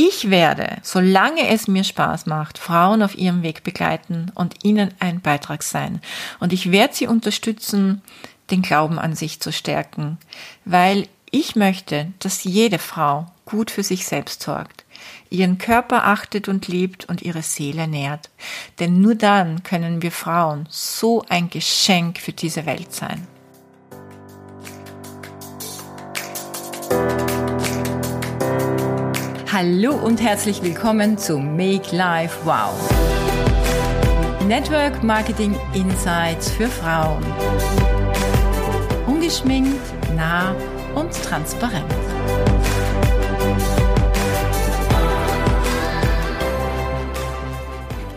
Ich werde, solange es mir Spaß macht, Frauen auf ihrem Weg begleiten und ihnen ein Beitrag sein. Und ich werde sie unterstützen, den Glauben an sich zu stärken, weil ich möchte, dass jede Frau gut für sich selbst sorgt, ihren Körper achtet und liebt und ihre Seele nährt. Denn nur dann können wir Frauen so ein Geschenk für diese Welt sein. Hallo und herzlich willkommen zu Make Life Wow. Network Marketing Insights für Frauen. Ungeschminkt, nah und transparent.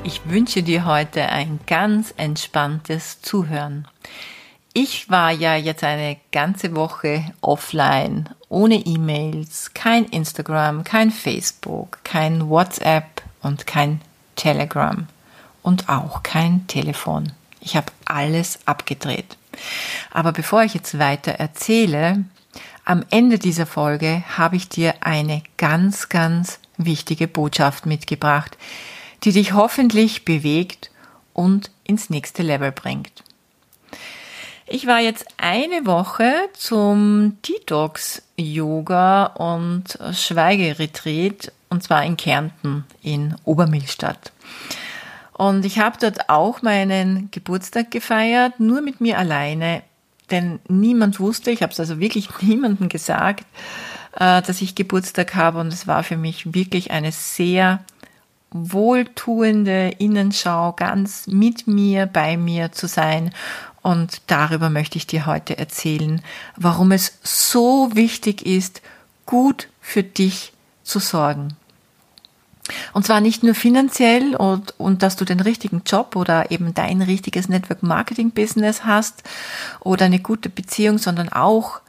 Ich wünsche dir heute ein ganz entspanntes Zuhören. Ich war ja jetzt eine ganze Woche offline, ohne E-Mails, kein Instagram, kein Facebook, kein WhatsApp und kein Telegram und auch kein Telefon. Ich habe alles abgedreht. Aber bevor ich jetzt weiter erzähle, am Ende dieser Folge habe ich dir eine ganz, ganz wichtige Botschaft mitgebracht, die dich hoffentlich bewegt und ins nächste Level bringt. Ich war jetzt eine Woche zum Detox Yoga und Schweigeretreat und zwar in Kärnten in Obermillstadt. Und ich habe dort auch meinen Geburtstag gefeiert, nur mit mir alleine, denn niemand wusste, ich habe es also wirklich niemandem gesagt, äh, dass ich Geburtstag habe und es war für mich wirklich eine sehr wohltuende Innenschau, ganz mit mir, bei mir zu sein und darüber möchte ich dir heute erzählen, warum es so wichtig ist, gut für dich zu sorgen. Und zwar nicht nur finanziell und, und dass du den richtigen Job oder eben dein richtiges Network Marketing Business hast oder eine gute Beziehung, sondern auch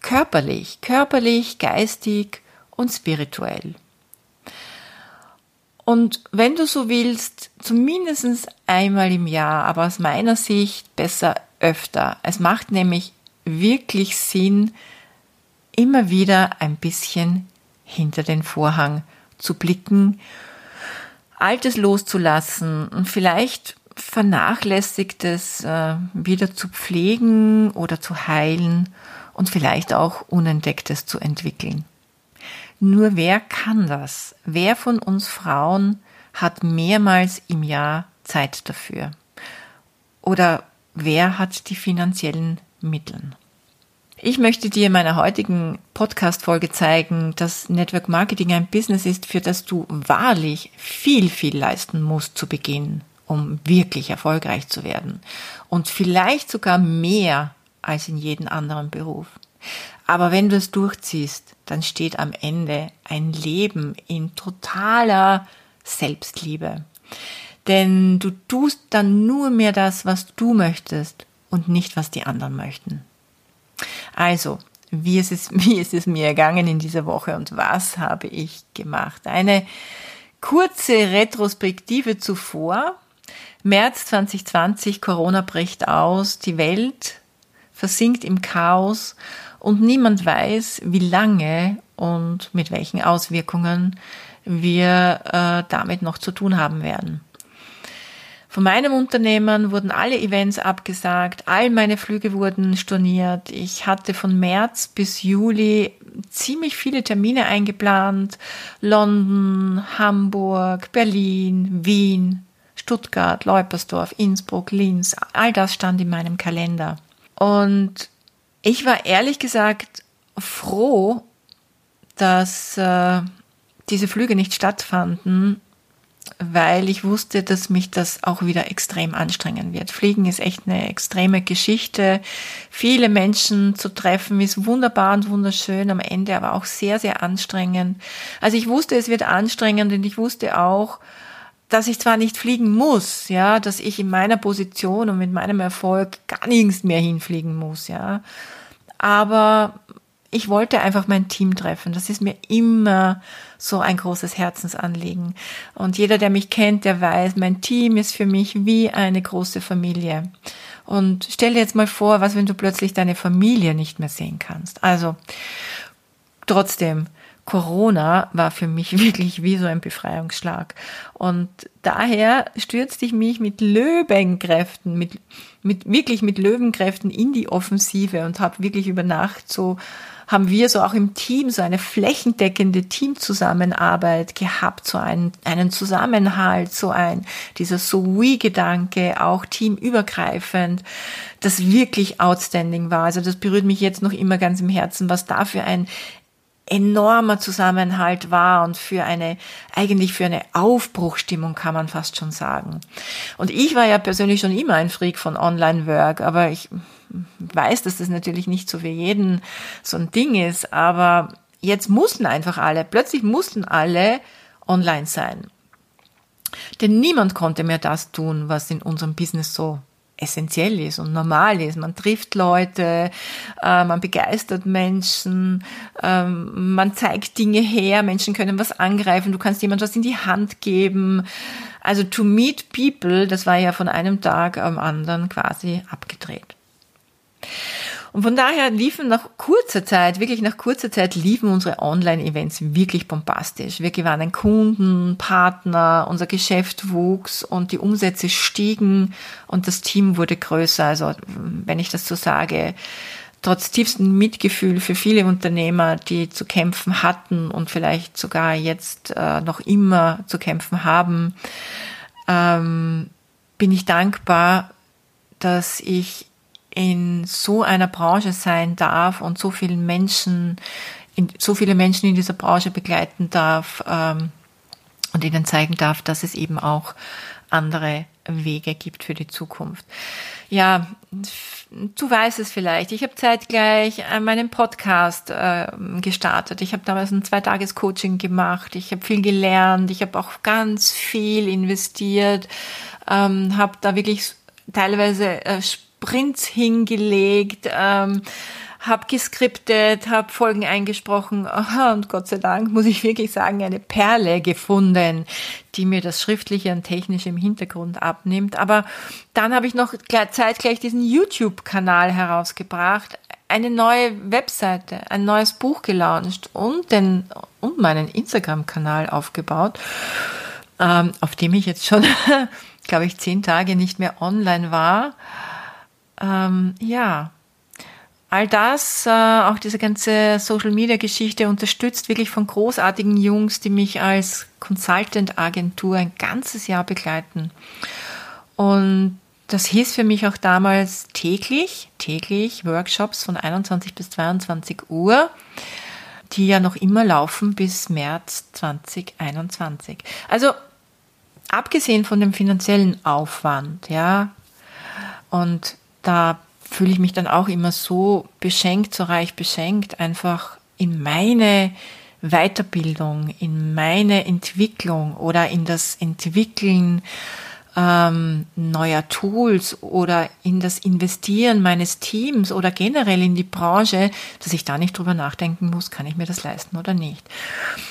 körperlich, körperlich, geistig und spirituell. Und wenn du so willst, zumindest einmal im Jahr, aber aus meiner Sicht besser öfter. Es macht nämlich wirklich Sinn, immer wieder ein bisschen hinter den Vorhang zu blicken, Altes loszulassen und vielleicht Vernachlässigtes äh, wieder zu pflegen oder zu heilen und vielleicht auch Unentdecktes zu entwickeln. Nur wer kann das? Wer von uns Frauen hat mehrmals im Jahr Zeit dafür? Oder wer hat die finanziellen Mittel? Ich möchte dir in meiner heutigen Podcast-Folge zeigen, dass Network Marketing ein Business ist, für das du wahrlich viel, viel leisten musst zu Beginn, um wirklich erfolgreich zu werden. Und vielleicht sogar mehr als in jedem anderen Beruf. Aber wenn du es durchziehst, dann steht am Ende ein Leben in totaler Selbstliebe. Denn du tust dann nur mehr das, was du möchtest und nicht, was die anderen möchten. Also, wie ist es, wie ist es mir ergangen in dieser Woche und was habe ich gemacht? Eine kurze Retrospektive zuvor. März 2020, Corona bricht aus, die Welt versinkt im Chaos und niemand weiß, wie lange und mit welchen Auswirkungen wir äh, damit noch zu tun haben werden. Von meinem Unternehmen wurden alle Events abgesagt, all meine Flüge wurden storniert. Ich hatte von März bis Juli ziemlich viele Termine eingeplant. London, Hamburg, Berlin, Wien, Stuttgart, Leupersdorf, Innsbruck, Linz. All das stand in meinem Kalender. Und ich war ehrlich gesagt froh, dass äh, diese Flüge nicht stattfanden, weil ich wusste, dass mich das auch wieder extrem anstrengen wird. Fliegen ist echt eine extreme Geschichte. Viele Menschen zu treffen ist wunderbar und wunderschön, am Ende aber auch sehr, sehr anstrengend. Also ich wusste, es wird anstrengend und ich wusste auch, dass ich zwar nicht fliegen muss, ja, dass ich in meiner Position und mit meinem Erfolg gar nirgends mehr hinfliegen muss, ja. Aber ich wollte einfach mein Team treffen. Das ist mir immer so ein großes Herzensanliegen. Und jeder, der mich kennt, der weiß, mein Team ist für mich wie eine große Familie. Und stell dir jetzt mal vor, was, wenn du plötzlich deine Familie nicht mehr sehen kannst. Also, trotzdem, Corona war für mich wirklich wie so ein Befreiungsschlag. Und daher stürzte ich mich mit Löwenkräften, mit, mit, wirklich mit Löwenkräften in die Offensive und habe wirklich über Nacht so haben wir so auch im Team so eine flächendeckende Teamzusammenarbeit gehabt, so einen, einen Zusammenhalt, so ein, dieser So-We-Gedanke, auch teamübergreifend, das wirklich outstanding war. Also das berührt mich jetzt noch immer ganz im Herzen, was da für ein enormer Zusammenhalt war und für eine, eigentlich für eine Aufbruchstimmung kann man fast schon sagen. Und ich war ja persönlich schon immer ein Freak von Online-Work, aber ich weiß, dass das natürlich nicht so für jeden so ein Ding ist, aber jetzt mussten einfach alle, plötzlich mussten alle online sein. Denn niemand konnte mehr das tun, was in unserem Business so essentiell ist und normal ist. Man trifft Leute, äh, man begeistert Menschen, ähm, man zeigt Dinge her, Menschen können was angreifen, du kannst jemand was in die Hand geben. Also to meet people, das war ja von einem Tag am anderen quasi abgedreht. Und von daher liefen nach kurzer Zeit, wirklich nach kurzer Zeit, liefen unsere Online-Events wirklich bombastisch. Wir gewannen Kunden, Partner, unser Geschäft wuchs und die Umsätze stiegen und das Team wurde größer. Also, wenn ich das so sage, trotz tiefstem Mitgefühl für viele Unternehmer, die zu kämpfen hatten und vielleicht sogar jetzt äh, noch immer zu kämpfen haben, ähm, bin ich dankbar, dass ich in so einer Branche sein darf und so vielen Menschen, in, so viele Menschen in dieser Branche begleiten darf ähm, und ihnen zeigen darf, dass es eben auch andere Wege gibt für die Zukunft. Ja, du weißt es vielleicht. Ich habe zeitgleich äh, meinen Podcast äh, gestartet. Ich habe damals ein Zweitages-Coaching gemacht. Ich habe viel gelernt. Ich habe auch ganz viel investiert. Ähm, habe da wirklich teilweise äh, Sprints hingelegt, ähm, habe geskriptet, habe Folgen eingesprochen und Gott sei Dank muss ich wirklich sagen, eine Perle gefunden, die mir das Schriftliche und Technische im Hintergrund abnimmt. Aber dann habe ich noch zeitgleich diesen YouTube-Kanal herausgebracht, eine neue Webseite, ein neues Buch gelauncht und, den, und meinen Instagram-Kanal aufgebaut, ähm, auf dem ich jetzt schon, glaube ich, zehn Tage nicht mehr online war ähm, ja, all das, äh, auch diese ganze Social-Media-Geschichte unterstützt wirklich von großartigen Jungs, die mich als Consultant-Agentur ein ganzes Jahr begleiten. Und das hieß für mich auch damals täglich, täglich Workshops von 21 bis 22 Uhr, die ja noch immer laufen bis März 2021. Also abgesehen von dem finanziellen Aufwand, ja, und da fühle ich mich dann auch immer so beschenkt, so reich beschenkt, einfach in meine Weiterbildung, in meine Entwicklung oder in das Entwickeln ähm, neuer Tools oder in das Investieren meines Teams oder generell in die Branche, dass ich da nicht drüber nachdenken muss, kann ich mir das leisten oder nicht.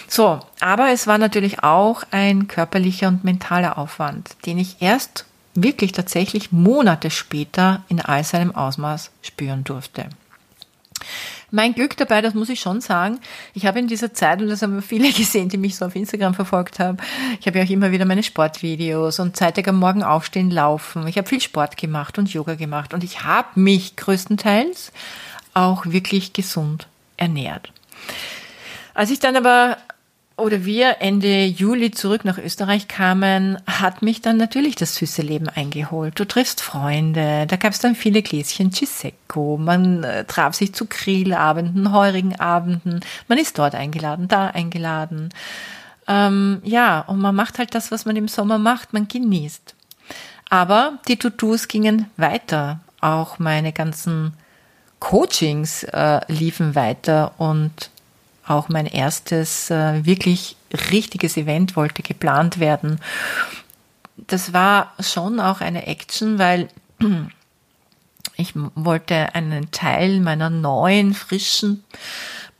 So, aber es war natürlich auch ein körperlicher und mentaler Aufwand, den ich erst wirklich tatsächlich Monate später in all seinem Ausmaß spüren durfte. Mein Glück dabei, das muss ich schon sagen, ich habe in dieser Zeit, und das haben viele gesehen, die mich so auf Instagram verfolgt haben, ich habe ja auch immer wieder meine Sportvideos und zeitig am Morgen aufstehen, laufen. Ich habe viel Sport gemacht und Yoga gemacht und ich habe mich größtenteils auch wirklich gesund ernährt. Als ich dann aber oder wir Ende Juli zurück nach Österreich kamen, hat mich dann natürlich das süße Leben eingeholt. Du triffst Freunde, da gab es dann viele Gläschen Chisecco, man äh, traf sich zu Grillabenden, heurigen Abenden, man ist dort eingeladen, da eingeladen. Ähm, ja, und man macht halt das, was man im Sommer macht, man genießt. Aber die To-Dos gingen weiter, auch meine ganzen Coachings äh, liefen weiter und auch mein erstes äh, wirklich richtiges Event wollte geplant werden. Das war schon auch eine Action, weil ich wollte einen Teil meiner neuen, frischen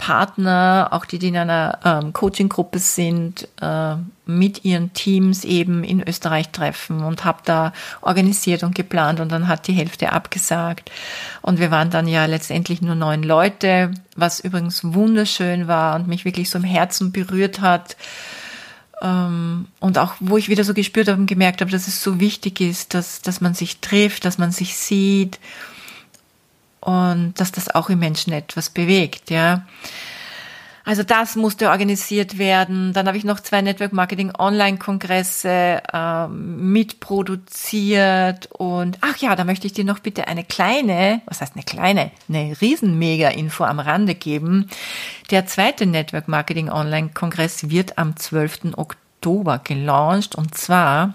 Partner, auch die, die in einer ähm, Coaching-Gruppe sind, äh, mit ihren Teams eben in Österreich treffen und habe da organisiert und geplant und dann hat die Hälfte abgesagt. Und wir waren dann ja letztendlich nur neun Leute, was übrigens wunderschön war und mich wirklich so im Herzen berührt hat. Ähm, und auch, wo ich wieder so gespürt habe und gemerkt habe, dass es so wichtig ist, dass, dass man sich trifft, dass man sich sieht und dass das auch im Menschen etwas bewegt, ja. Also das musste organisiert werden. Dann habe ich noch zwei Network Marketing Online Kongresse äh, mitproduziert und ach ja, da möchte ich dir noch bitte eine kleine, was heißt eine kleine, eine riesen Mega Info am Rande geben. Der zweite Network Marketing Online Kongress wird am 12. Oktober gelauncht und zwar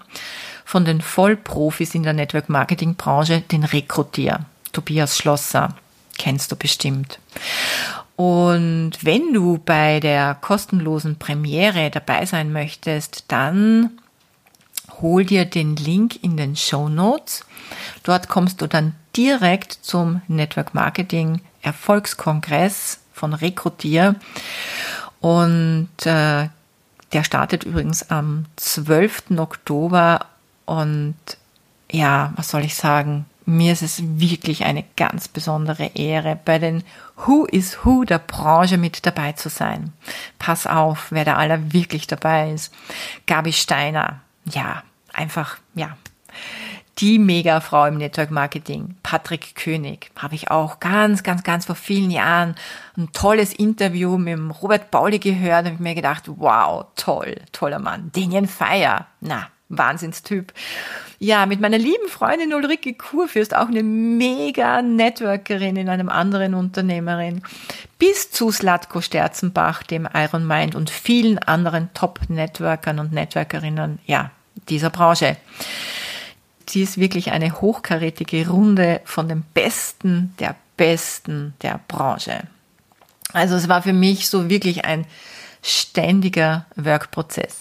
von den Vollprofis in der Network Marketing Branche, den Rekrutier. Tobias Schlosser. Kennst du bestimmt. Und wenn du bei der kostenlosen Premiere dabei sein möchtest, dann hol dir den Link in den Show Notes. Dort kommst du dann direkt zum Network Marketing Erfolgskongress von Rekrutier. Und äh, der startet übrigens am 12. Oktober. Und ja, was soll ich sagen? Mir ist es wirklich eine ganz besondere Ehre, bei den Who is Who der Branche mit dabei zu sein. Pass auf, wer da aller wirklich dabei ist. Gabi Steiner, ja, einfach, ja. Die Mega-Frau im Network Marketing, Patrick König, habe ich auch ganz, ganz, ganz vor vielen Jahren ein tolles Interview mit dem Robert Pauli gehört und mir gedacht, wow, toll, toller Mann. Daniel Feier, na, Wahnsinnstyp. Ja, mit meiner lieben Freundin Ulrike Kurfürst, auch eine mega Networkerin in einem anderen Unternehmerin, bis zu Slatko Sterzenbach, dem Iron Mind und vielen anderen Top-Networkern und Networkerinnen, ja, dieser Branche. Sie ist wirklich eine hochkarätige Runde von den Besten der Besten der Branche. Also es war für mich so wirklich ein ständiger Workprozess.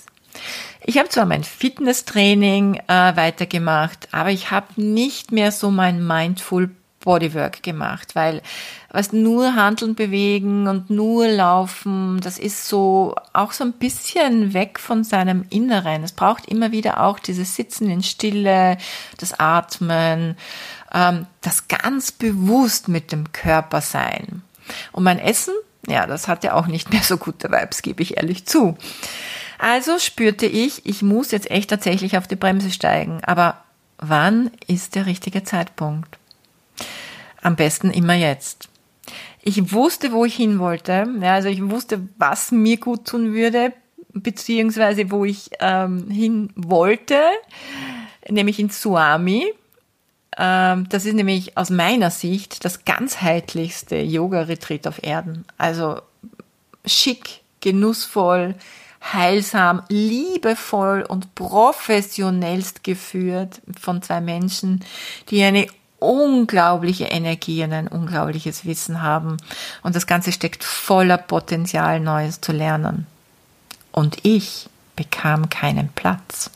Ich habe zwar mein Fitnesstraining äh, weitergemacht, aber ich habe nicht mehr so mein Mindful Bodywork gemacht, weil was nur Handeln bewegen und nur laufen, das ist so auch so ein bisschen weg von seinem Inneren. Es braucht immer wieder auch dieses Sitzen in Stille, das Atmen, ähm, das ganz bewusst mit dem Körper sein. Und mein Essen, ja, das hatte auch nicht mehr so gute Vibes, gebe ich ehrlich zu. Also spürte ich, ich muss jetzt echt tatsächlich auf die Bremse steigen. Aber wann ist der richtige Zeitpunkt? Am besten immer jetzt. Ich wusste, wo ich hin wollte. Ja, also ich wusste, was mir gut tun würde, beziehungsweise wo ich ähm, hin wollte, nämlich in Suami. Ähm, das ist nämlich aus meiner Sicht das ganzheitlichste Yoga-Retreat auf Erden. Also schick, genussvoll, heilsam, liebevoll und professionellst geführt von zwei Menschen, die eine unglaubliche Energie und ein unglaubliches Wissen haben. Und das Ganze steckt voller Potenzial, Neues zu lernen. Und ich bekam keinen Platz.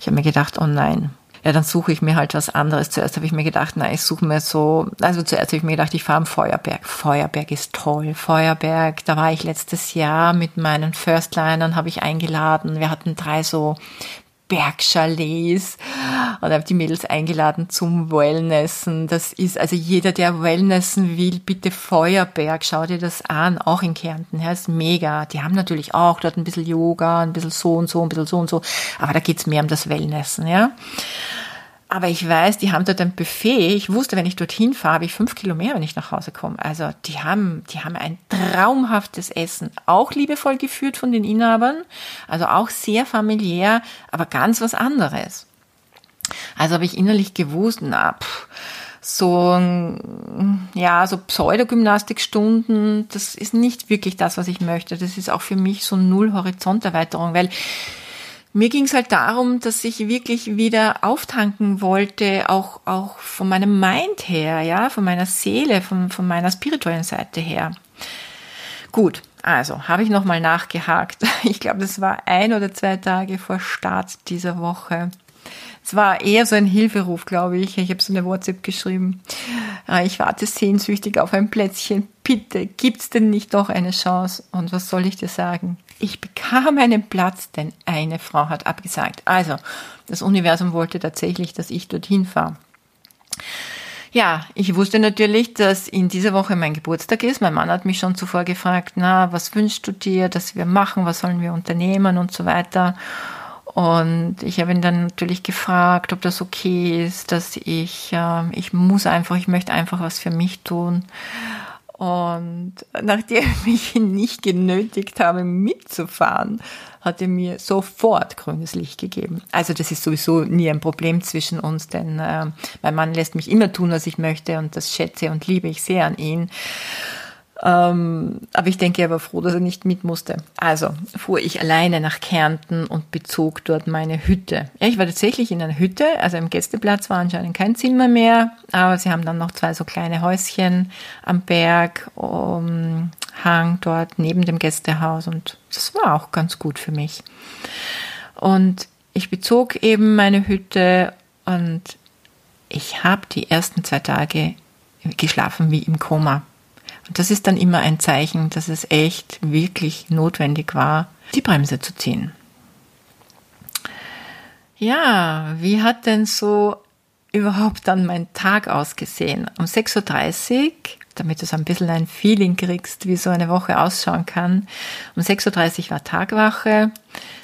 Ich habe mir gedacht, oh nein, ja, dann suche ich mir halt was anderes. Zuerst habe ich mir gedacht, na, ich suche mir so, also zuerst habe ich mir gedacht, ich fahre am Feuerberg. Feuerberg ist toll. Feuerberg, da war ich letztes Jahr mit meinen Firstlinern, habe ich eingeladen. Wir hatten drei so Bergchalets und habe die Mädels eingeladen zum Wellnessen. Das ist also jeder, der Wellnessen will, bitte Feuerberg, schau dir das an, auch in Kärnten. Ja, ist mega. Die haben natürlich auch dort ein bisschen Yoga, ein bisschen so und so, ein bisschen so und so, aber da geht's mehr um das Wellnessen, ja. Aber ich weiß, die haben dort ein Buffet. Ich wusste, wenn ich dorthin fahre, habe ich fünf Kilo mehr, wenn ich nach Hause komme. Also die haben, die haben ein traumhaftes Essen. Auch liebevoll geführt von den Inhabern. Also auch sehr familiär, aber ganz was anderes. Also habe ich innerlich gewusst, na, pff, so, ja, so Pseudogymnastikstunden, das ist nicht wirklich das, was ich möchte. Das ist auch für mich so null Horizonterweiterung, weil mir ging es halt darum, dass ich wirklich wieder auftanken wollte, auch, auch von meinem Mind her, ja, von meiner Seele, von, von meiner spirituellen Seite her. Gut, also habe ich nochmal nachgehakt. Ich glaube, das war ein oder zwei Tage vor Start dieser Woche. Es war eher so ein Hilferuf, glaube ich. Ich habe so eine WhatsApp geschrieben. Äh, ich warte sehnsüchtig auf ein Plätzchen. bitte, gibt's denn nicht doch eine Chance? Und was soll ich dir sagen? Ich bekam einen Platz, denn eine Frau hat abgesagt. Also, das Universum wollte tatsächlich, dass ich dorthin fahre. Ja, ich wusste natürlich, dass in dieser Woche mein Geburtstag ist. Mein Mann hat mich schon zuvor gefragt, na, was wünschst du dir, dass wir machen, was sollen wir unternehmen und so weiter. Und ich habe ihn dann natürlich gefragt, ob das okay ist, dass ich, äh, ich muss einfach, ich möchte einfach was für mich tun. Und nachdem ich ihn nicht genötigt habe, mitzufahren, hat er mir sofort grünes Licht gegeben. Also das ist sowieso nie ein Problem zwischen uns, denn äh, mein Mann lässt mich immer tun, was ich möchte und das schätze und liebe ich sehr an ihn. Ähm, aber ich denke, er war froh, dass er nicht mit musste. Also fuhr ich alleine nach Kärnten und bezog dort meine Hütte. Ja, ich war tatsächlich in einer Hütte, also im Gästeplatz war anscheinend kein Zimmer mehr, aber sie haben dann noch zwei so kleine Häuschen am Berg, um, Hang dort neben dem Gästehaus und das war auch ganz gut für mich. Und ich bezog eben meine Hütte und ich habe die ersten zwei Tage geschlafen wie im Koma. Und das ist dann immer ein Zeichen, dass es echt wirklich notwendig war, die Bremse zu ziehen. Ja, wie hat denn so überhaupt dann mein Tag ausgesehen? Um 6.30 Uhr, damit du so ein bisschen ein Feeling kriegst, wie so eine Woche ausschauen kann. Um 6.30 Uhr war Tagwache.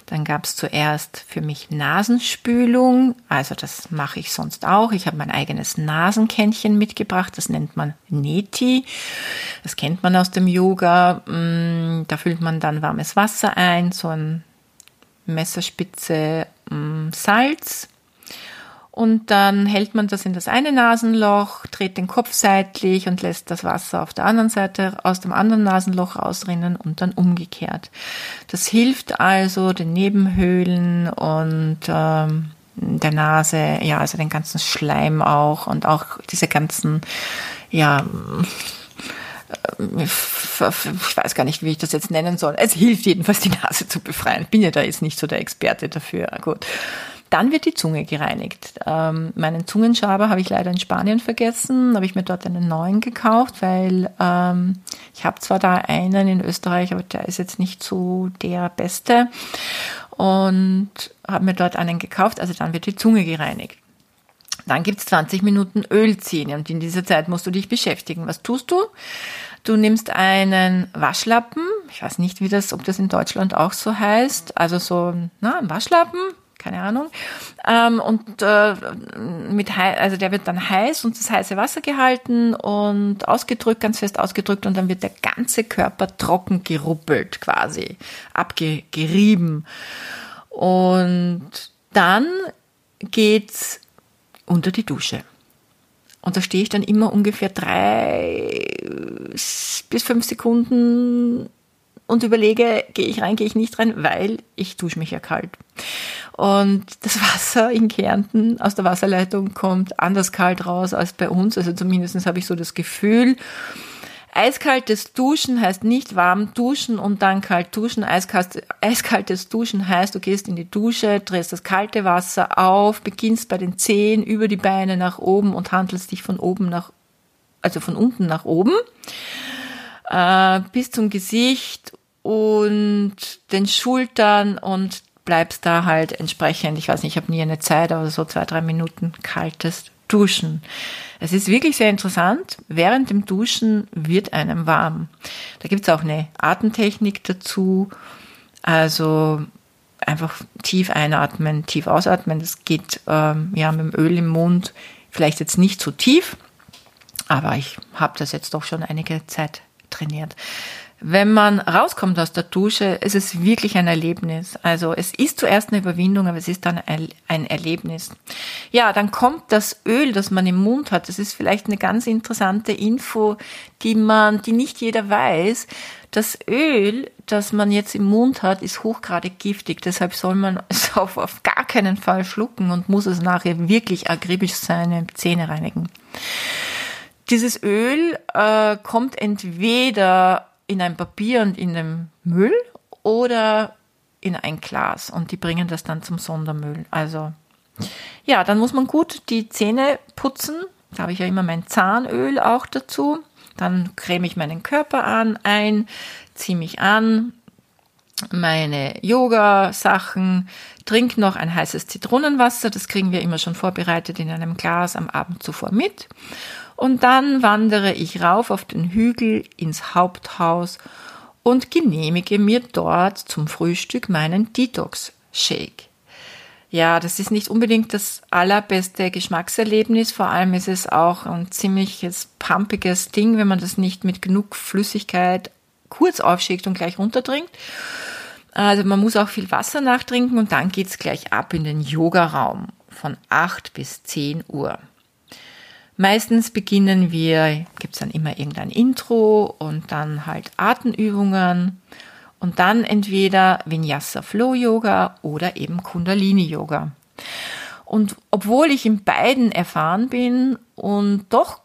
Dann gab es zuerst für mich Nasenspülung. Also das mache ich sonst auch. Ich habe mein eigenes Nasenkännchen mitgebracht. Das nennt man Neti. Das kennt man aus dem Yoga. Mm, da füllt man dann warmes Wasser ein, so ein Messerspitze mm, Salz und dann hält man das in das eine Nasenloch, dreht den Kopf seitlich und lässt das Wasser auf der anderen Seite aus dem anderen Nasenloch ausrinnen und dann umgekehrt. Das hilft also den Nebenhöhlen und ähm, der Nase, ja, also den ganzen Schleim auch und auch diese ganzen, ja, ich weiß gar nicht, wie ich das jetzt nennen soll. Es hilft jedenfalls, die Nase zu befreien. Bin ja da jetzt nicht so der Experte dafür. Gut. Dann wird die Zunge gereinigt. Ähm, meinen Zungenschaber habe ich leider in Spanien vergessen, habe ich mir dort einen neuen gekauft, weil ähm, ich habe zwar da einen in Österreich, aber der ist jetzt nicht so der beste und habe mir dort einen gekauft. Also dann wird die Zunge gereinigt. Dann gibt's 20 Minuten Ölziehen und in dieser Zeit musst du dich beschäftigen. Was tust du? Du nimmst einen Waschlappen, ich weiß nicht, wie das, ob das in Deutschland auch so heißt, also so na, ein Waschlappen, keine Ahnung. Ähm, und äh, mit also der wird dann heiß und das heiße Wasser gehalten und ausgedrückt, ganz fest ausgedrückt und dann wird der ganze Körper trocken geruppelt quasi, abgerieben. Und dann geht's unter die Dusche. Und da stehe ich dann immer ungefähr drei bis fünf Sekunden und überlege, gehe ich rein, gehe ich nicht rein, weil ich dusche mich ja kalt. Und das Wasser in Kärnten aus der Wasserleitung kommt anders kalt raus als bei uns. Also zumindest habe ich so das Gefühl. Eiskaltes Duschen heißt nicht warm duschen und dann kalt duschen. Eiskaltes Duschen heißt, du gehst in die Dusche, drehst das kalte Wasser auf, beginnst bei den Zehen über die Beine nach oben und handelst dich von oben nach, also von unten nach oben, äh, bis zum Gesicht und den Schultern und bleibst da halt entsprechend, ich weiß nicht, ich habe nie eine Zeit, aber so zwei, drei Minuten kaltes Duschen. Es ist wirklich sehr interessant. Während dem Duschen wird einem warm. Da gibt's auch eine Atemtechnik dazu. Also einfach tief einatmen, tief ausatmen. Das geht ähm, ja mit dem Öl im Mund vielleicht jetzt nicht so tief, aber ich habe das jetzt doch schon einige Zeit trainiert. Wenn man rauskommt aus der Dusche, ist es wirklich ein Erlebnis. Also es ist zuerst eine Überwindung, aber es ist dann ein Erlebnis. Ja, dann kommt das Öl, das man im Mund hat. Das ist vielleicht eine ganz interessante Info, die man, die nicht jeder weiß. Das Öl, das man jetzt im Mund hat, ist hochgradig giftig. Deshalb soll man es auf, auf gar keinen Fall schlucken und muss es nachher wirklich akribisch seine Zähne reinigen. Dieses Öl äh, kommt entweder in ein Papier und in den Müll oder in ein Glas und die bringen das dann zum Sondermüll. Also ja, dann muss man gut die Zähne putzen. Da habe ich ja immer mein Zahnöl auch dazu. Dann creme ich meinen Körper an, ein, ziehe mich an, meine Yoga-Sachen, trinke noch ein heißes Zitronenwasser, das kriegen wir immer schon vorbereitet in einem Glas am Abend zuvor mit. Und dann wandere ich rauf auf den Hügel ins Haupthaus und genehmige mir dort zum Frühstück meinen Detox-Shake. Ja, das ist nicht unbedingt das allerbeste Geschmackserlebnis. Vor allem ist es auch ein ziemliches pumpiges Ding, wenn man das nicht mit genug Flüssigkeit kurz aufschickt und gleich runtertrinkt. Also man muss auch viel Wasser nachtrinken und dann geht's gleich ab in den Yogaraum von 8 bis 10 Uhr. Meistens beginnen wir, gibt's dann immer irgendein Intro und dann halt Atemübungen und dann entweder Vinyasa Flow Yoga oder eben Kundalini Yoga. Und obwohl ich in beiden erfahren bin und doch,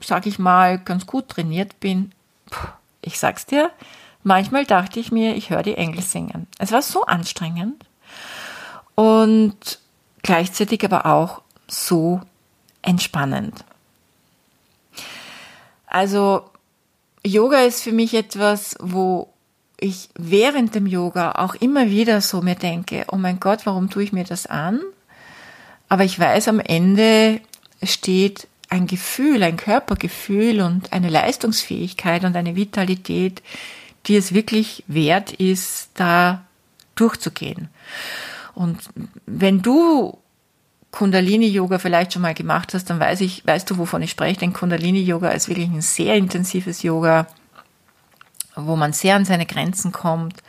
sag ich mal, ganz gut trainiert bin, ich sag's dir, Manchmal dachte ich mir, ich höre die Engel singen. Es war so anstrengend und gleichzeitig aber auch so entspannend. Also Yoga ist für mich etwas, wo ich während dem Yoga auch immer wieder so mir denke, oh mein Gott, warum tue ich mir das an? Aber ich weiß, am Ende steht ein Gefühl, ein Körpergefühl und eine Leistungsfähigkeit und eine Vitalität, die es wirklich wert ist, da durchzugehen. Und wenn du Kundalini-Yoga vielleicht schon mal gemacht hast, dann weiß ich, weißt du, wovon ich spreche, denn Kundalini-Yoga ist wirklich ein sehr intensives Yoga, wo man sehr an seine Grenzen kommt,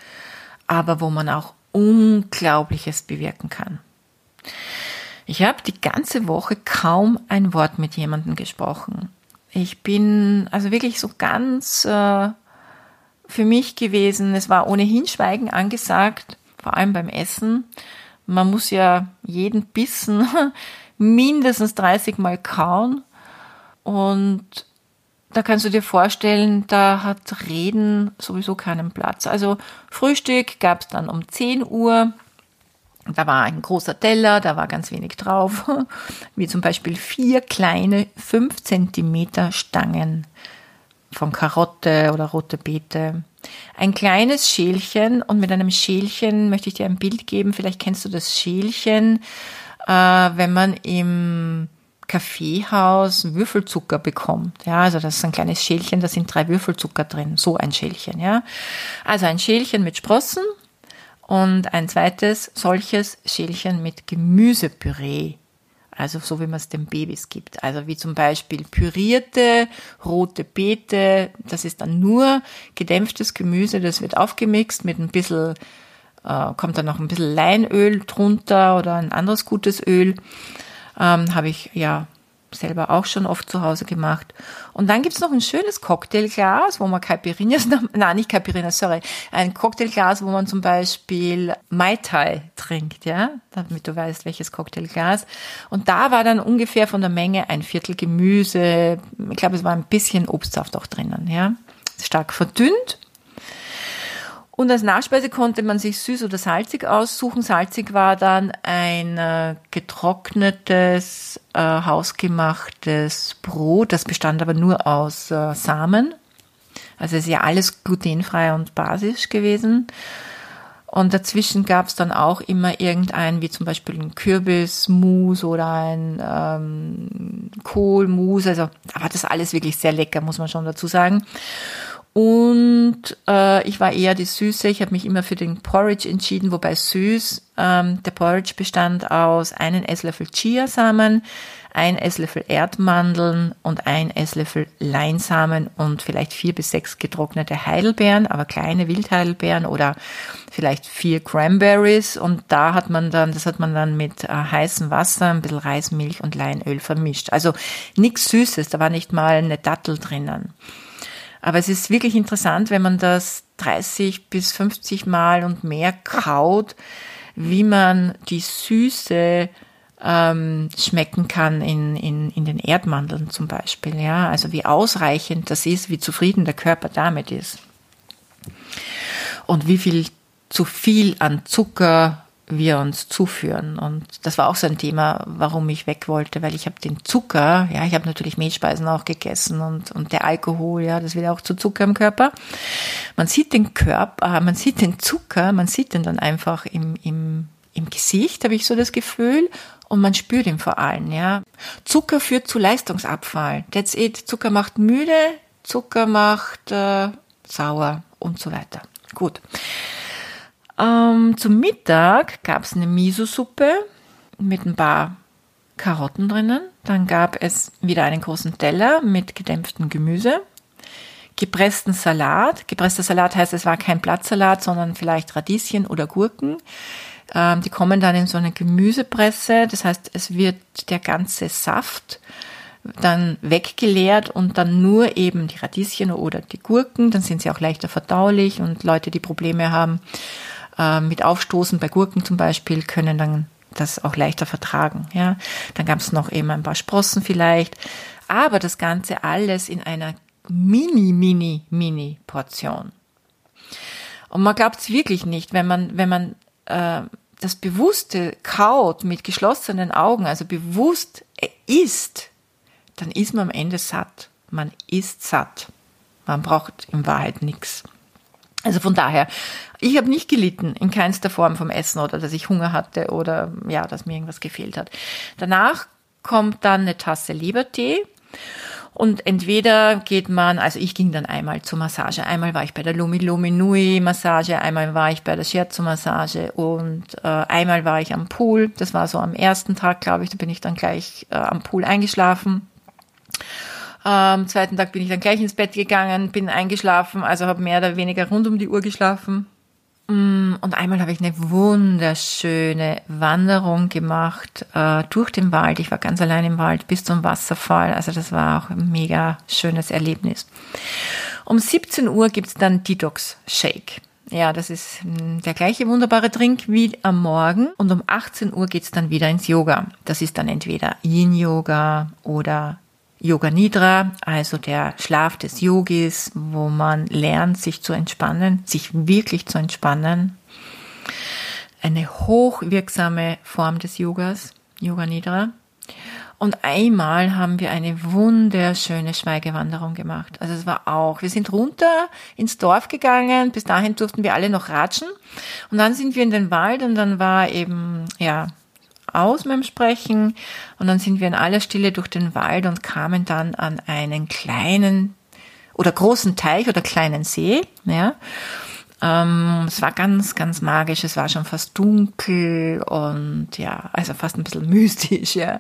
aber wo man auch Unglaubliches bewirken kann. Ich habe die ganze Woche kaum ein Wort mit jemandem gesprochen. Ich bin also wirklich so ganz äh, für mich gewesen. Es war ohnehin Schweigen angesagt, vor allem beim Essen. Man muss ja jeden Bissen mindestens 30 Mal kauen. Und da kannst du dir vorstellen, da hat Reden sowieso keinen Platz. Also Frühstück gab es dann um 10 Uhr. Da war ein großer Teller, da war ganz wenig drauf, wie zum Beispiel vier kleine 5 Zentimeter Stangen von Karotte oder rote Beete. Ein kleines Schälchen und mit einem Schälchen möchte ich dir ein Bild geben. Vielleicht kennst du das Schälchen, äh, wenn man im Kaffeehaus Würfelzucker bekommt. Ja, also das ist ein kleines Schälchen, da sind drei Würfelzucker drin. So ein Schälchen, ja. Also ein Schälchen mit Sprossen und ein zweites solches Schälchen mit Gemüsepüree also so wie man es den Babys gibt. Also wie zum Beispiel pürierte rote Beete, das ist dann nur gedämpftes Gemüse, das wird aufgemixt mit ein bisschen, äh, kommt dann noch ein bisschen Leinöl drunter oder ein anderes gutes Öl. Ähm, Habe ich ja selber auch schon oft zu Hause gemacht. Und dann gibt's noch ein schönes Cocktailglas, wo man Caipirinhas, nein, nicht Caipirinhas, sorry, ein Cocktailglas, wo man zum Beispiel Mai Tai trinkt, ja, damit du weißt, welches Cocktailglas. Und da war dann ungefähr von der Menge ein Viertel Gemüse, ich glaube, es war ein bisschen Obstsaft auch drinnen, ja, stark verdünnt. Und als Nachspeise konnte man sich süß oder salzig aussuchen. Salzig war dann ein äh, getrocknetes, äh, hausgemachtes Brot. Das bestand aber nur aus äh, Samen. Also es ist ja alles glutenfrei und basisch gewesen. Und dazwischen gab es dann auch immer irgendein, wie zum Beispiel ein Kürbismus oder ein ähm, Kohlmus. Also da war das alles wirklich sehr lecker, muss man schon dazu sagen. Und äh, ich war eher die Süße. Ich habe mich immer für den Porridge entschieden, wobei süß. Ähm, der Porridge bestand aus einen Esslöffel Chiasamen, ein Esslöffel Erdmandeln und ein Esslöffel Leinsamen und vielleicht vier bis sechs getrocknete Heidelbeeren, aber kleine Wildheidelbeeren oder vielleicht vier Cranberries. Und da hat man dann, das hat man dann mit äh, heißem Wasser, ein bisschen Reismilch und Leinöl vermischt. Also nichts Süßes, da war nicht mal eine Dattel drinnen. Aber es ist wirklich interessant, wenn man das 30 bis 50 Mal und mehr kaut, wie man die Süße ähm, schmecken kann in, in, in den Erdmandeln zum Beispiel. Ja, also wie ausreichend das ist, wie zufrieden der Körper damit ist. Und wie viel zu viel an Zucker wir uns zuführen. Und das war auch so ein Thema, warum ich weg wollte, weil ich habe den Zucker, ja, ich habe natürlich Mehlspeisen auch gegessen und, und der Alkohol, ja, das wird auch zu Zucker im Körper. Man sieht den Körper, man sieht den Zucker, man sieht den dann einfach im, im, im Gesicht, habe ich so das Gefühl, und man spürt ihn vor allem, ja. Zucker führt zu Leistungsabfall. That's it. Zucker macht müde, Zucker macht äh, sauer und so weiter. Gut. Ähm, zum Mittag gab es eine Miso-Suppe mit ein paar Karotten drinnen. Dann gab es wieder einen großen Teller mit gedämpftem Gemüse, gepressten Salat. Gepresster Salat heißt, es war kein Blattsalat, sondern vielleicht Radieschen oder Gurken. Ähm, die kommen dann in so eine Gemüsepresse. Das heißt, es wird der ganze Saft dann weggeleert und dann nur eben die Radieschen oder die Gurken. Dann sind sie auch leichter verdaulich und Leute, die Probleme haben, äh, mit Aufstoßen bei Gurken zum Beispiel, können dann das auch leichter vertragen. Ja, dann gab es noch eben ein paar Sprossen vielleicht, aber das Ganze alles in einer mini, mini, mini Portion. Und man glaubt es wirklich nicht, wenn man, wenn man äh, das Bewusste kaut mit geschlossenen Augen, also bewusst isst, dann ist man am Ende satt. Man ist satt. Man braucht in Wahrheit nichts. Also von daher, ich habe nicht gelitten in keinster Form vom Essen oder dass ich Hunger hatte oder ja, dass mir irgendwas gefehlt hat. Danach kommt dann eine Tasse Lebertee und entweder geht man, also ich ging dann einmal zur Massage. Einmal war ich bei der Lumi Lumi Nui Massage, einmal war ich bei der Scherzo Massage und äh, einmal war ich am Pool. Das war so am ersten Tag, glaube ich, da bin ich dann gleich äh, am Pool eingeschlafen. Am zweiten Tag bin ich dann gleich ins Bett gegangen, bin eingeschlafen, also habe mehr oder weniger rund um die Uhr geschlafen. Mm, und einmal habe ich eine wunderschöne Wanderung gemacht äh, durch den Wald. Ich war ganz allein im Wald bis zum Wasserfall. Also das war auch ein mega schönes Erlebnis. Um 17 Uhr gibt's dann Detox Shake. Ja, das ist mm, der gleiche wunderbare Trink wie am Morgen. Und um 18 Uhr geht's dann wieder ins Yoga. Das ist dann entweder Yin-Yoga oder Yoga Nidra, also der Schlaf des Yogis, wo man lernt, sich zu entspannen, sich wirklich zu entspannen. Eine hochwirksame Form des Yogas, Yoga Nidra. Und einmal haben wir eine wunderschöne Schweigewanderung gemacht. Also es war auch, wir sind runter ins Dorf gegangen, bis dahin durften wir alle noch ratschen. Und dann sind wir in den Wald und dann war eben, ja, aus mit dem Sprechen und dann sind wir in aller Stille durch den Wald und kamen dann an einen kleinen oder großen Teich oder kleinen See, ja. Ähm, es war ganz, ganz magisch. Es war schon fast dunkel und ja, also fast ein bisschen mystisch, ja.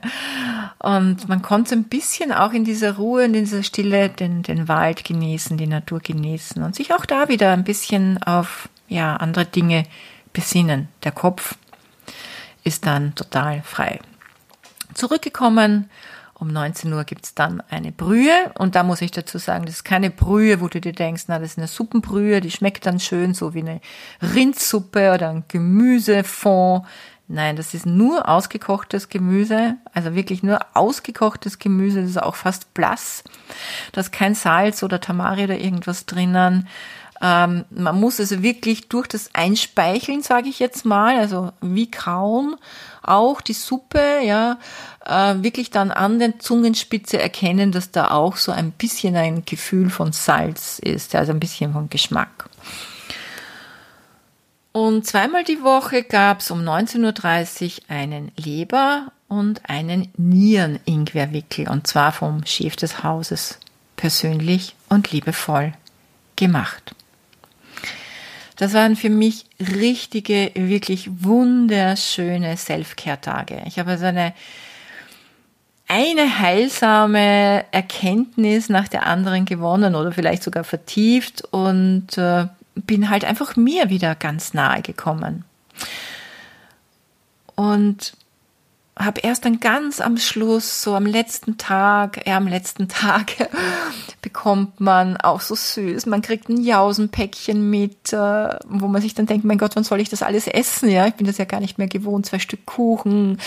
Und man konnte ein bisschen auch in dieser Ruhe, in dieser Stille den, den Wald genießen, die Natur genießen und sich auch da wieder ein bisschen auf, ja, andere Dinge besinnen. Der Kopf ist dann total frei. Zurückgekommen, um 19 Uhr gibt's dann eine Brühe und da muss ich dazu sagen, das ist keine Brühe, wo du dir denkst, na, das ist eine Suppenbrühe, die schmeckt dann schön so wie eine Rindsuppe oder ein Gemüsefond. Nein, das ist nur ausgekochtes Gemüse, also wirklich nur ausgekochtes Gemüse, das ist auch fast blass. Da ist kein Salz oder Tamari oder irgendwas drinnen. Ähm, man muss also wirklich durch das Einspeicheln, sage ich jetzt mal, also wie kauen, auch die Suppe, ja, äh, wirklich dann an der Zungenspitze erkennen, dass da auch so ein bisschen ein Gefühl von Salz ist, also ein bisschen von Geschmack. Und zweimal die Woche gab's um 19.30 Uhr einen Leber- und einen Nieren-Ingwerwickel, und zwar vom Chef des Hauses persönlich und liebevoll gemacht. Das waren für mich richtige, wirklich wunderschöne Self-Care-Tage. Ich habe also eine, eine heilsame Erkenntnis nach der anderen gewonnen oder vielleicht sogar vertieft und äh, bin halt einfach mir wieder ganz nahe gekommen. Und habe erst dann ganz am Schluss, so am letzten Tag, ja, am letzten Tag bekommt man auch so süß. Man kriegt ein Jausenpäckchen mit, äh, wo man sich dann denkt, mein Gott, wann soll ich das alles essen? Ja, ich bin das ja gar nicht mehr gewohnt. Zwei Stück Kuchen.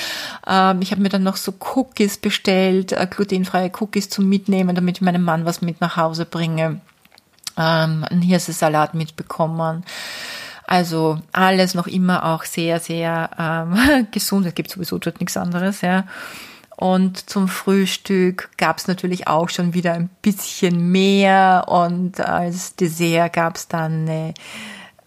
Ähm, ich habe mir dann noch so Cookies bestellt, äh, glutenfreie Cookies zum Mitnehmen, damit ich meinem Mann was mit nach Hause bringe. Ähm, einen Hirsesalat mitbekommen Also alles noch immer auch sehr, sehr ähm, gesund. Es gibt sowieso dort nichts anderes, ja. Und zum Frühstück gab es natürlich auch schon wieder ein bisschen mehr. Und als Dessert gab es dann eine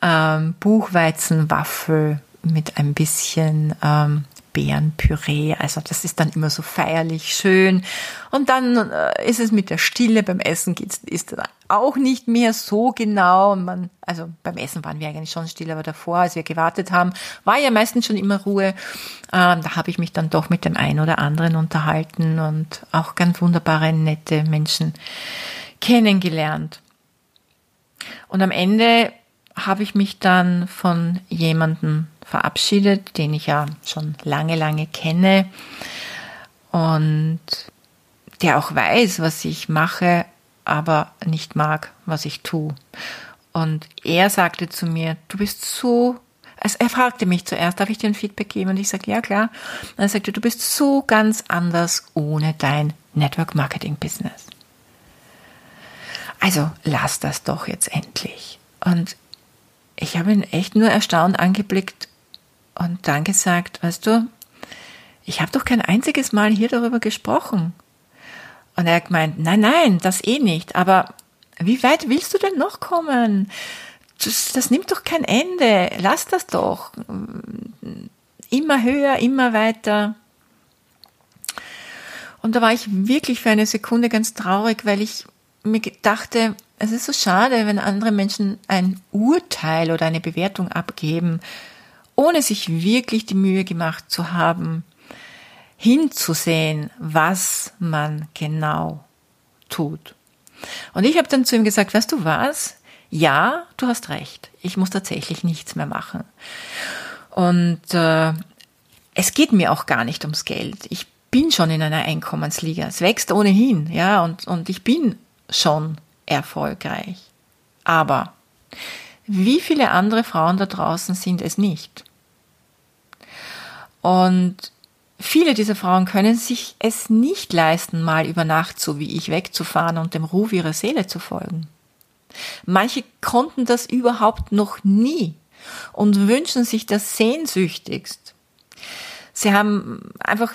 ähm, Buchweizenwaffel mit ein bisschen ähm, Beerenpüree. Also das ist dann immer so feierlich schön. Und dann äh, ist es mit der Stille beim Essen geht's, ist dann auch nicht mehr so genau. Man, also beim Essen waren wir eigentlich schon still, aber davor, als wir gewartet haben, war ja meistens schon immer Ruhe. Ähm, da habe ich mich dann doch mit dem einen oder anderen unterhalten und auch ganz wunderbare, nette Menschen kennengelernt. Und am Ende habe ich mich dann von jemandem verabschiedet, den ich ja schon lange, lange kenne und der auch weiß, was ich mache, aber nicht mag, was ich tue. Und er sagte zu mir, du bist so, also er fragte mich zuerst, darf ich dir ein Feedback geben? Und ich sagte, ja klar. Und er sagte, du bist so ganz anders ohne dein Network Marketing Business. Also lass das doch jetzt endlich. Und ich habe ihn echt nur erstaunt angeblickt und dann gesagt, weißt du, ich habe doch kein einziges Mal hier darüber gesprochen. Und er hat gemeint, nein, nein, das eh nicht. Aber wie weit willst du denn noch kommen? Das, das nimmt doch kein Ende. Lass das doch. Immer höher, immer weiter. Und da war ich wirklich für eine Sekunde ganz traurig, weil ich mir dachte, es ist so schade, wenn andere Menschen ein Urteil oder eine Bewertung abgeben, ohne sich wirklich die Mühe gemacht zu haben, hinzusehen, was man genau tut. Und ich habe dann zu ihm gesagt, weißt du was? Ja, du hast recht. Ich muss tatsächlich nichts mehr machen. Und äh, es geht mir auch gar nicht ums Geld. Ich bin schon in einer Einkommensliga. Es wächst ohnehin, ja, und, und ich bin schon erfolgreich. Aber wie viele andere Frauen da draußen sind es nicht? Und viele dieser Frauen können sich es nicht leisten, mal über Nacht so wie ich wegzufahren und dem Ruf ihrer Seele zu folgen. Manche konnten das überhaupt noch nie und wünschen sich das sehnsüchtigst. Sie haben einfach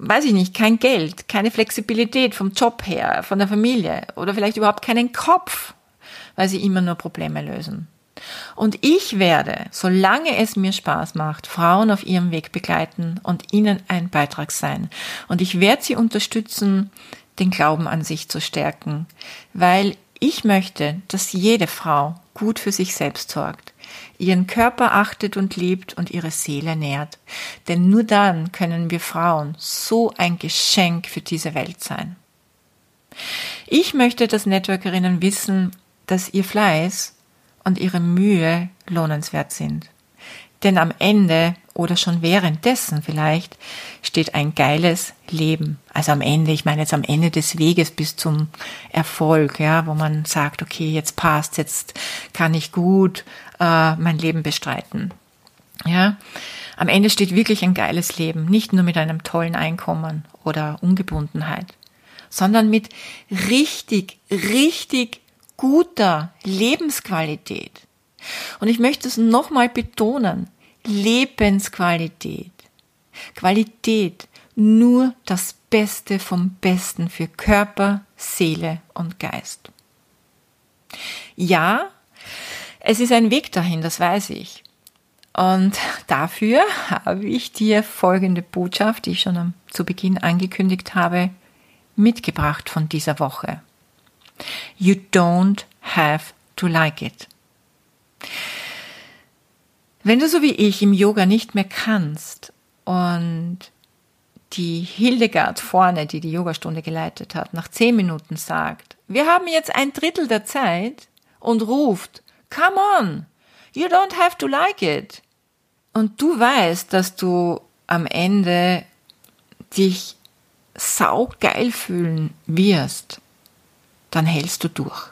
weiß ich nicht, kein Geld, keine Flexibilität vom Job her, von der Familie oder vielleicht überhaupt keinen Kopf, weil sie immer nur Probleme lösen. Und ich werde, solange es mir Spaß macht, Frauen auf ihrem Weg begleiten und ihnen ein Beitrag sein. Und ich werde sie unterstützen, den Glauben an sich zu stärken, weil ich möchte, dass jede Frau gut für sich selbst sorgt, ihren Körper achtet und liebt und ihre Seele nährt. Denn nur dann können wir Frauen so ein Geschenk für diese Welt sein. Ich möchte, dass Networkerinnen wissen, dass ihr Fleiß und ihre Mühe lohnenswert sind. Denn am Ende oder schon währenddessen vielleicht steht ein geiles Leben. Also am Ende, ich meine jetzt am Ende des Weges bis zum Erfolg, ja, wo man sagt, okay, jetzt passt, jetzt kann ich gut äh, mein Leben bestreiten. Ja, am Ende steht wirklich ein geiles Leben, nicht nur mit einem tollen Einkommen oder Ungebundenheit, sondern mit richtig, richtig guter Lebensqualität. Und ich möchte es nochmal betonen. Lebensqualität. Qualität, nur das Beste vom Besten für Körper, Seele und Geist. Ja, es ist ein Weg dahin, das weiß ich. Und dafür habe ich dir folgende Botschaft, die ich schon zu Beginn angekündigt habe, mitgebracht von dieser Woche. You don't have to like it. Wenn du so wie ich im Yoga nicht mehr kannst und die Hildegard vorne, die die Yogastunde geleitet hat, nach zehn Minuten sagt, wir haben jetzt ein Drittel der Zeit und ruft, come on, you don't have to like it. Und du weißt, dass du am Ende dich saugeil fühlen wirst, dann hältst du durch.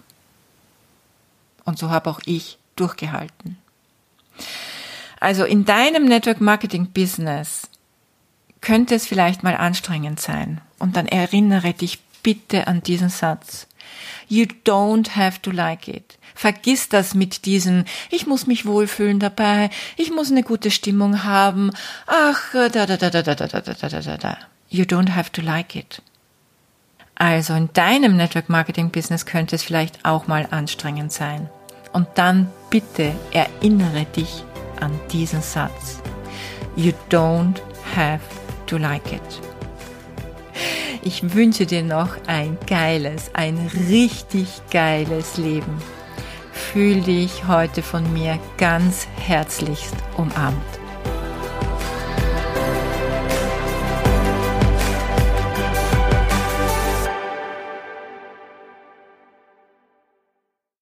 Und so habe auch ich durchgehalten. Also in deinem Network Marketing Business könnte es vielleicht mal anstrengend sein. Und dann erinnere dich bitte an diesen Satz. You don't have to like it. Vergiss das mit diesem, ich muss mich wohlfühlen dabei, ich muss eine gute Stimmung haben, ach, da, da, da, da, da, da, da, da, da, da, da. You don't have to like it. Also in deinem Network Marketing Business könnte es vielleicht auch mal anstrengend sein. Und dann bitte erinnere dich an diesen Satz. You don't have to like it. Ich wünsche dir noch ein geiles, ein richtig geiles Leben. Fühl dich heute von mir ganz herzlichst umarmt.